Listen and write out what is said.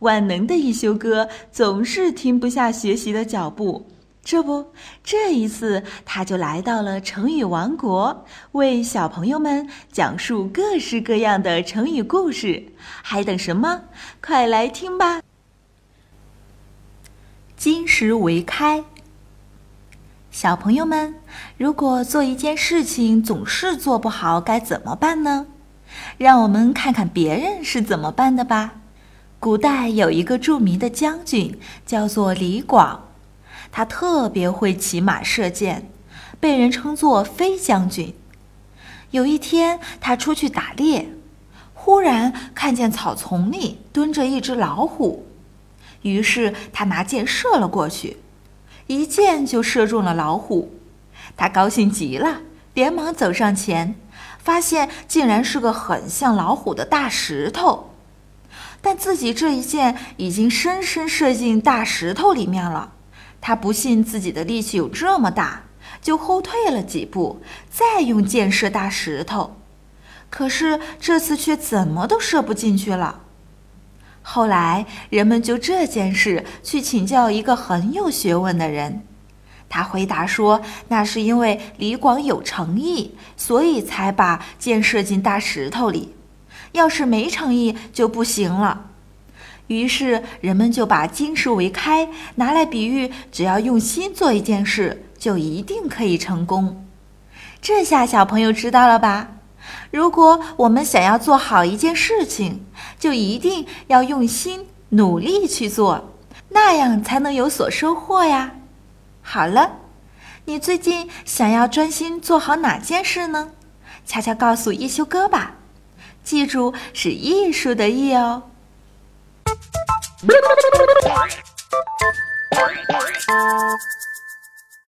万能的一休哥总是停不下学习的脚步。这不，这一次他就来到了成语王国，为小朋友们讲述各式各样的成语故事。还等什么？快来听吧！金石为开。小朋友们，如果做一件事情总是做不好，该怎么办呢？让我们看看别人是怎么办的吧。古代有一个著名的将军，叫做李广。他特别会骑马射箭，被人称作飞将军。有一天，他出去打猎，忽然看见草丛里蹲着一只老虎，于是他拿箭射了过去，一箭就射中了老虎。他高兴极了，连忙走上前，发现竟然是个很像老虎的大石头，但自己这一箭已经深深射进大石头里面了。他不信自己的力气有这么大，就后退了几步，再用箭射大石头。可是这次却怎么都射不进去了。后来人们就这件事去请教一个很有学问的人，他回答说：“那是因为李广有诚意，所以才把箭射进大石头里。要是没诚意，就不行了。”于是人们就把金石为开拿来比喻，只要用心做一件事，就一定可以成功。这下小朋友知道了吧？如果我们想要做好一件事情，就一定要用心努力去做，那样才能有所收获呀。好了，你最近想要专心做好哪件事呢？悄悄告诉一休哥吧，记住是艺术的艺哦。